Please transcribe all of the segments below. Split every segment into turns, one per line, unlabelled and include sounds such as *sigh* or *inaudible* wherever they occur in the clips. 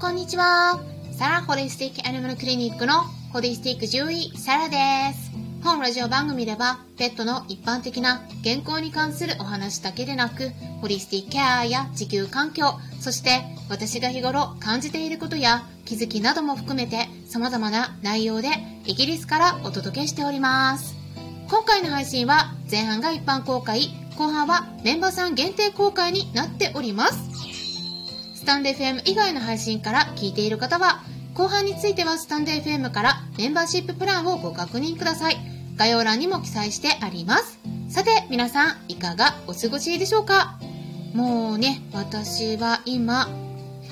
こんにちは。サラホリスティックアニマルクリニックのホリスティック獣医、サラです。本ラジオ番組では、ペットの一般的な健康に関するお話だけでなく、ホリスティックケアや地球環境、そして私が日頃感じていることや気づきなども含めて様々な内容でイギリスからお届けしております。今回の配信は前半が一般公開、後半はメンバーさん限定公開になっております。スタンデー FM 以外の配信から聞いている方は、後半についてはスタンデー FM からメンバーシッププランをご確認ください。概要欄にも記載してあります。さて、皆さん、いかがお過ごしでしょうか？もうね、私は今、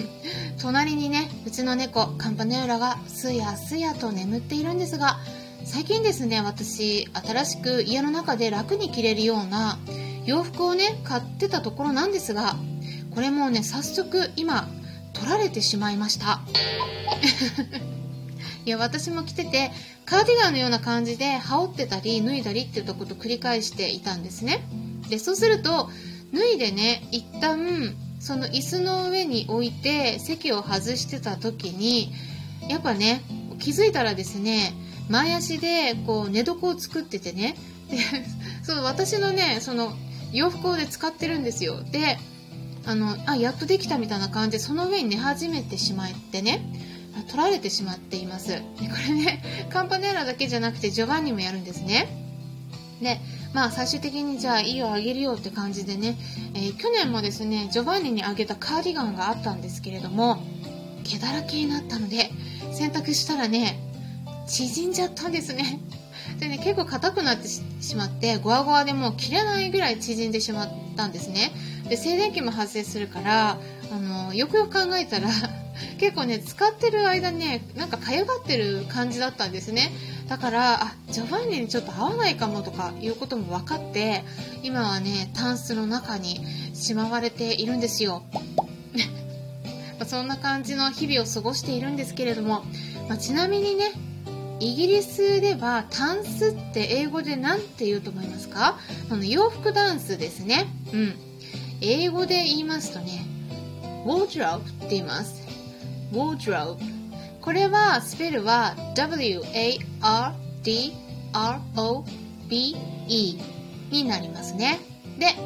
*laughs* 隣にね、うちの猫、カンパネウラがすやすやと眠っているんですが、最近ですね、私、新しく家の中で楽に着れるような洋服をね、買ってたところなんですが、これもね早速今取られてしまいました。*laughs* いや私も着ててカーディガンのような感じで羽織ってたり脱いだりっていったことを繰り返していたんですね。でそうすると脱いでね一旦その椅子の上に置いて席を外してた時にやっぱね気づいたらですね前足でこう寝床を作っててね。でそう私のねその洋服をで使ってるんですよ。であのあやっとできたみたいな感じでその上に寝始めてしまってね取られてしまっています。でこれね *laughs* カンパネラだけじゃなくてジョバンニもやるんですね。でまあ最終的にじゃあいいよあげるよって感じでね、えー、去年もですねジョバンニにあげたカーディガンがあったんですけれども毛だらけになったので洗濯したらね縮んじゃったんですね。でね結構硬くなってしまってゴワゴワでもう切れないぐらい縮んでしまったんですね。で静電気も発生するからあのよくよく考えたら *laughs* 結構ね使ってる間ねなんかかゆがってる感じだったんですね。だからあジョバンニにちょっと合わないかもとかいうことも分かって今はねタンスの中にしまわれているんですよ。*laughs* そんな感じの日々を過ごしているんですけれども、まあ、ちなみにねイギリスではタンスって英語で何て言うと思いますか？あの洋服ダンスですねうん英語で言いますとね、wardrobe って言います。wardrobe。これは、スペルは w-a-r-d-r-o-b-e になりますね。で、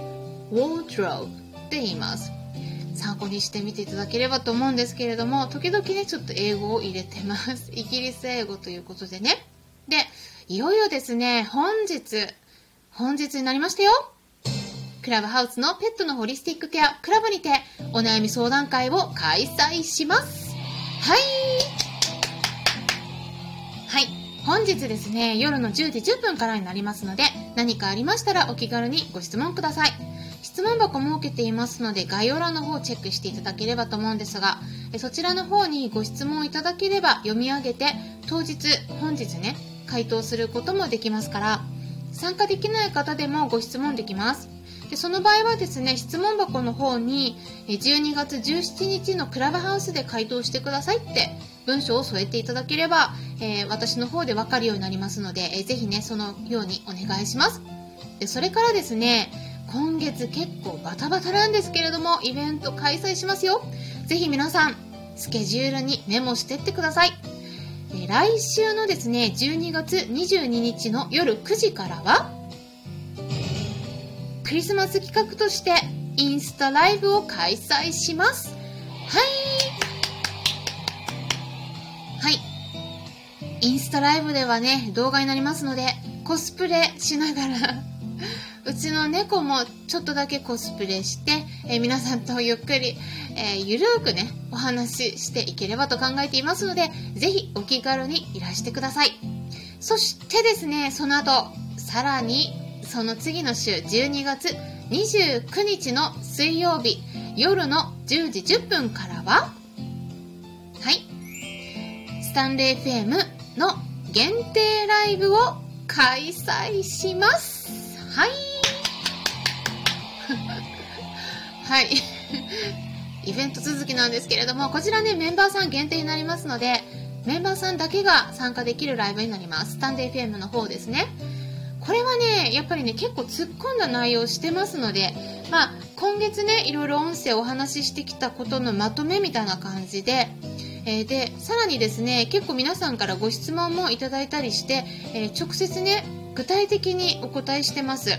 wardrobe って言います。参考にしてみていただければと思うんですけれども、時々ね、ちょっと英語を入れてます。*laughs* イギリス英語ということでね。で、いよいよですね、本日、本日になりましたよ。クラブハウスのペットのホリスティックケアクラブにてお悩み相談会を開催します。はい。はい。本日ですね、夜の10時10分からになりますので、何かありましたらお気軽にご質問ください。質問箱設けていますので、概要欄の方をチェックしていただければと思うんですが、そちらの方にご質問いただければ読み上げて、当日、本日ね、回答することもできますから、参加できない方でもご質問できます。でその場合はですね質問箱の方に12月17日のクラブハウスで回答してくださいって文章を添えていただければ、えー、私の方で分かるようになりますので、えー、ぜひねそのようにお願いしますでそれからですね今月結構バタバタなんですけれどもイベント開催しますよぜひ皆さんスケジュールにメモしてってください来週のですね12月22日の夜9時からはクリスマス企画としてインスタライブを開催します。はい。はい。インスタライブではね、動画になりますので、コスプレしながらうちの猫もちょっとだけコスプレして、えー、皆さんとゆっくり、えー、ゆるーくね、お話ししていければと考えていますので、ぜひお気軽にいらしてください。そしてですね、その後、さらにその次の週12月29日の水曜日夜の10時10分からははいスタンレー FM の限定ライブを開催しますはいはい。*laughs* イベント続きなんですけれどもこちらねメンバーさん限定になりますのでメンバーさんだけが参加できるライブになります。スタンデー FM の方ですね。これはねやっぱりね結構突っ込んだ内容してますのでまあ今月ねいろいろ音声お話ししてきたことのまとめみたいな感じで、えー、でさらにですね結構皆さんからご質問もいただいたりして、えー、直接ね具体的にお答えしてます。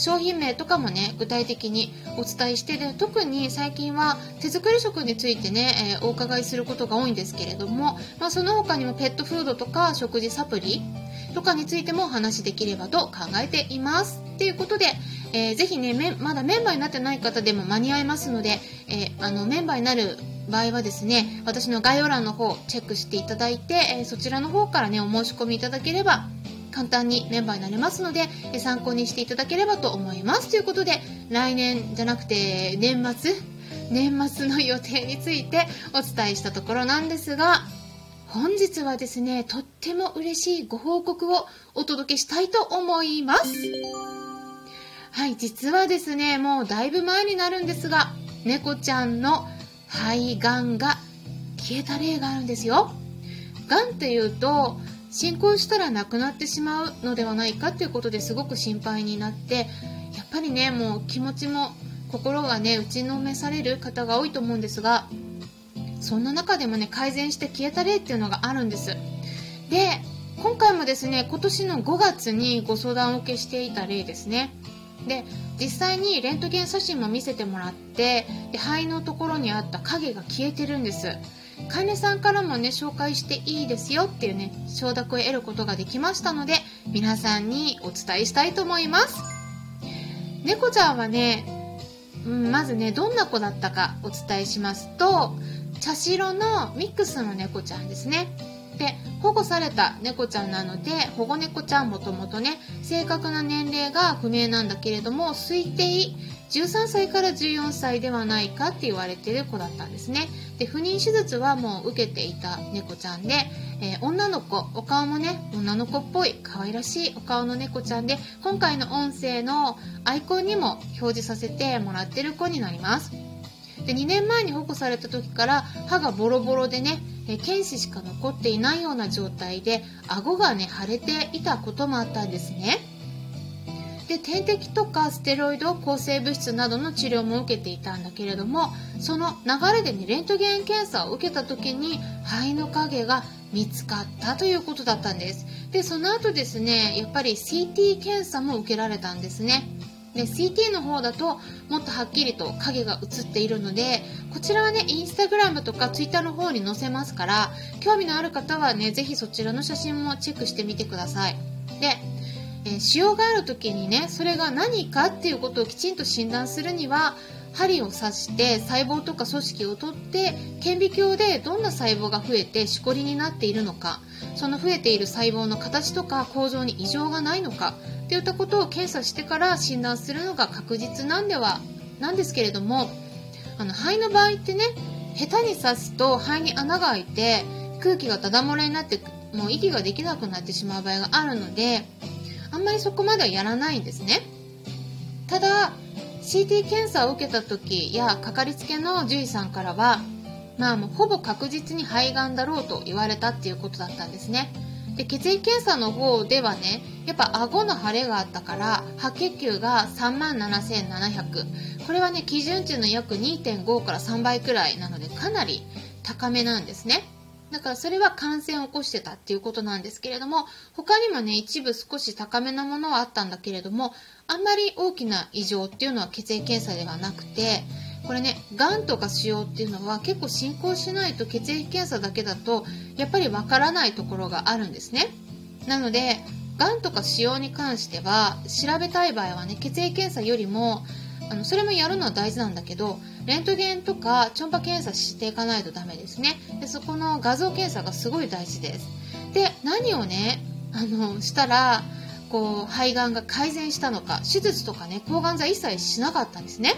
商品名とかもね具体的にお伝えしてで特に最近は手作り食についてね、えー、お伺いすることが多いんですけれども、まあ、その他にもペットフードとか食事サプリとかについてもお話しできればと考えています。ということで、えー、ぜひねまだメンバーになってない方でも間に合いますので、えー、あのメンバーになる場合はですね私の概要欄の方チェックしていただいて、えー、そちらの方からねお申し込みいただければ簡単にメンバーになれますので参考にしていただければと思います。ということで来年じゃなくて年末？年末の予定についてお伝えしたところなんですが本日はですねとっても嬉しいご報告をお届けしたいと思います。はい実はですねもうだいぶ前になるんですが猫ちゃんの肺がんが消えた例があるんですよ。がんっていうと進行したら亡くなってしまうのではないかということですごく心配になってやっぱりねもう気持ちも心がね打ちのめされる方が多いと思うんですがそんな中でもね改善して消えた例っていうのがあるんです。で今回もですね今年の5月にご相談を受けしていた例ですね。で実際にレントゲン写真も見せてもらってで肺のところにあった影が消えてるんです。飼い主さんからもね紹介していいですよっていうね承諾を得ることができましたので皆さんにお伝えしたいと思います。猫ちゃんはね、うん、まずねどんな子だったかお伝えしますと茶白のミックスの猫ちゃんですね。で保護された猫ちゃんなので保護猫ちゃんもともとね正確な年齢が不明なんだけれども推定13歳から14歳ではないかって言われてる子だったんですね。で不妊手術はもう受けていた猫ちゃんで、えー、女の子お顔もね女の子っぽい可愛らしいお顔の猫ちゃんで今回の音声のアイコンにも表示させてもらってる子になります。で2年前に保護された時から歯がボロボロでねえ剣歯しか残っていないような状態で顎がね腫れていたこともあったんですね。で点滴とかステロイド抗生物質などの治療も受けていたんだけれどもその流れでねレントゲン検査を受けた時に肺の影が見つかったということだったんです。でその後ですねやっぱり CT 検査も受けられたんですね。で CT の方だともっとはっきりと影が映っているのでこちらはねインスタグラムとかツイッターの方に載せますから興味のある方はねぜひそちらの写真もチェックしてみてください。でえー、腫瘍がある時にねそれが何かっていうことをきちんと診断するには針を刺して細胞とか組織を取って顕微鏡でどんな細胞が増えてしこりになっているのかその増えている細胞の形とか構造に異常がないのかといったことを検査してから診断するのが確実なんではなんですけれどもあの肺の場合ってね下手に刺すと肺に穴が開いて空気がダダ漏れになってもう息ができなくなってしまう場合があるのでんまりそこまではやらないんですね。ただ CT 検査を受けた時やかかりつけの獣医さんからはまあもうほぼ確実に肺がんだろうと言われたっていうことだったんですね。で血液検査の方ではねやっぱ顎の腫れがあったから白血球が3万7700これはね基準値の約2.5から3倍くらいなのでかなり高めなんですね。だからそれは感染を起こしてたっていうことなんですけれども他にもね一部少し高めなものはあったんだけれどもあんまり大きな異常っていうのは血液検査ではなくてこれねがんとか腫瘍っていうのは結構進行しないと血液検査だけだとやっぱりわからないところがあるんですね。なのでがんとか腫瘍に関しては調べたい場合はね血液検査よりもあのそれもやるのは大事なんだけどレントゲンとか超音波検査していかないとダメですね。でそこの画像検査がすごい大事です。で何をねあのしたらこう肺がんが改善したのか手術とかね抗がん剤一切しなかったんですね。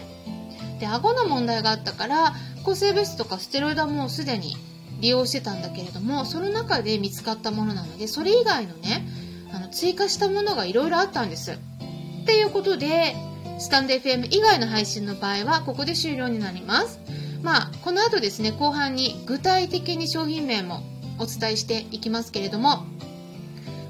で顎の問題があったから抗生物質とかステロイドはもうすでに利用してたんだけれどもその中で見つかったものなのでそれ以外のねあの追加したものがいろいろあったんです。っていうことでスタンド FM 以外の配信の場合はここで終了になります。まあ、この後ですね、後半に具体的に商品名もお伝えしていきますけれども、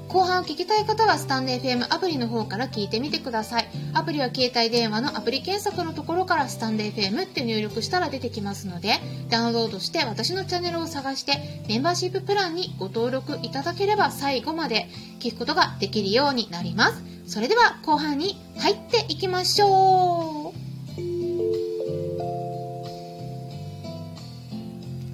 後半を聞きたい方はスタンデー FM アプリの方から聞いてみてください。アプリは携帯電話のアプリ検索のところからスタンデー FM って入力したら出てきますので、ダウンロードして私のチャンネルを探してメンバーシッププランにご登録いただければ最後まで聞くことができるようになります。それでは後半に入っていきましょう。